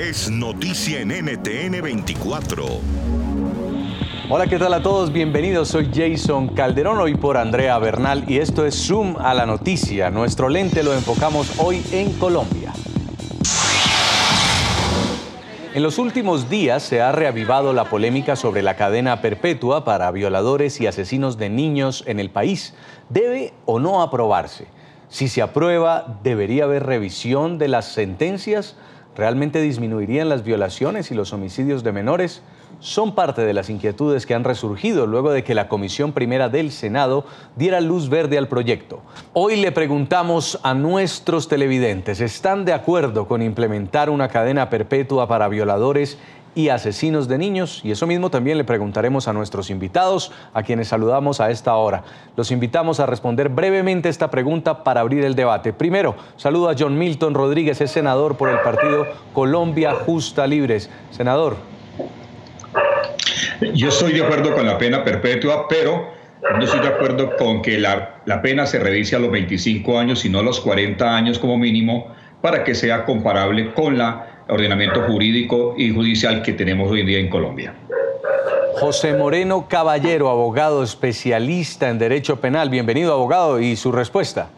es noticia en NTN 24. Hola, ¿qué tal a todos? Bienvenidos, soy Jason Calderón, hoy por Andrea Bernal y esto es Zoom a la noticia. Nuestro lente lo enfocamos hoy en Colombia. En los últimos días se ha reavivado la polémica sobre la cadena perpetua para violadores y asesinos de niños en el país. ¿Debe o no aprobarse? Si se aprueba, ¿debería haber revisión de las sentencias? ¿Realmente disminuirían las violaciones y los homicidios de menores? Son parte de las inquietudes que han resurgido luego de que la Comisión Primera del Senado diera luz verde al proyecto. Hoy le preguntamos a nuestros televidentes, ¿están de acuerdo con implementar una cadena perpetua para violadores y asesinos de niños. Y eso mismo también le preguntaremos a nuestros invitados, a quienes saludamos a esta hora. Los invitamos a responder brevemente esta pregunta para abrir el debate. Primero, saludo a John Milton Rodríguez, es senador por el partido Colombia Justa Libres. Senador. Yo estoy de acuerdo con la pena perpetua, pero no estoy de acuerdo con que la, la pena se revise a los 25 años, sino a los 40 años como mínimo, para que sea comparable con la ordenamiento jurídico y judicial que tenemos hoy en día en Colombia. José Moreno Caballero, abogado especialista en Derecho Penal. Bienvenido, abogado, y su respuesta.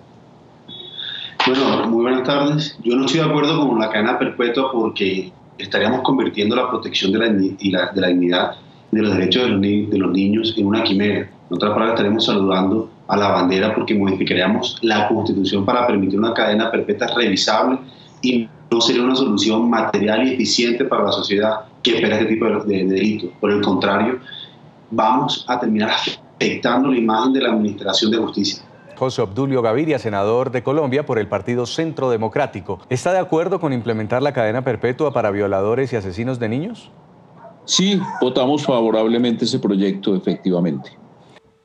Bueno, muy buenas tardes. Yo no estoy de acuerdo con la cadena perpetua porque estaríamos convirtiendo la protección de la, de la dignidad de los derechos de los, de los niños en una quimera. En otras palabras, estaremos saludando a la bandera porque modificaríamos la constitución para permitir una cadena perpetua revisable y no sería una solución material y eficiente para la sociedad que espera este tipo de, delitos. Por el contrario, vamos a terminar afectando la imagen de la Administración de Justicia. José Obdulio Gaviria, senador de Colombia por el Partido Centro Democrático. ¿Está de acuerdo con implementar la cadena perpetua para violadores y asesinos de niños? Sí, votamos favorablemente ese proyecto, efectivamente.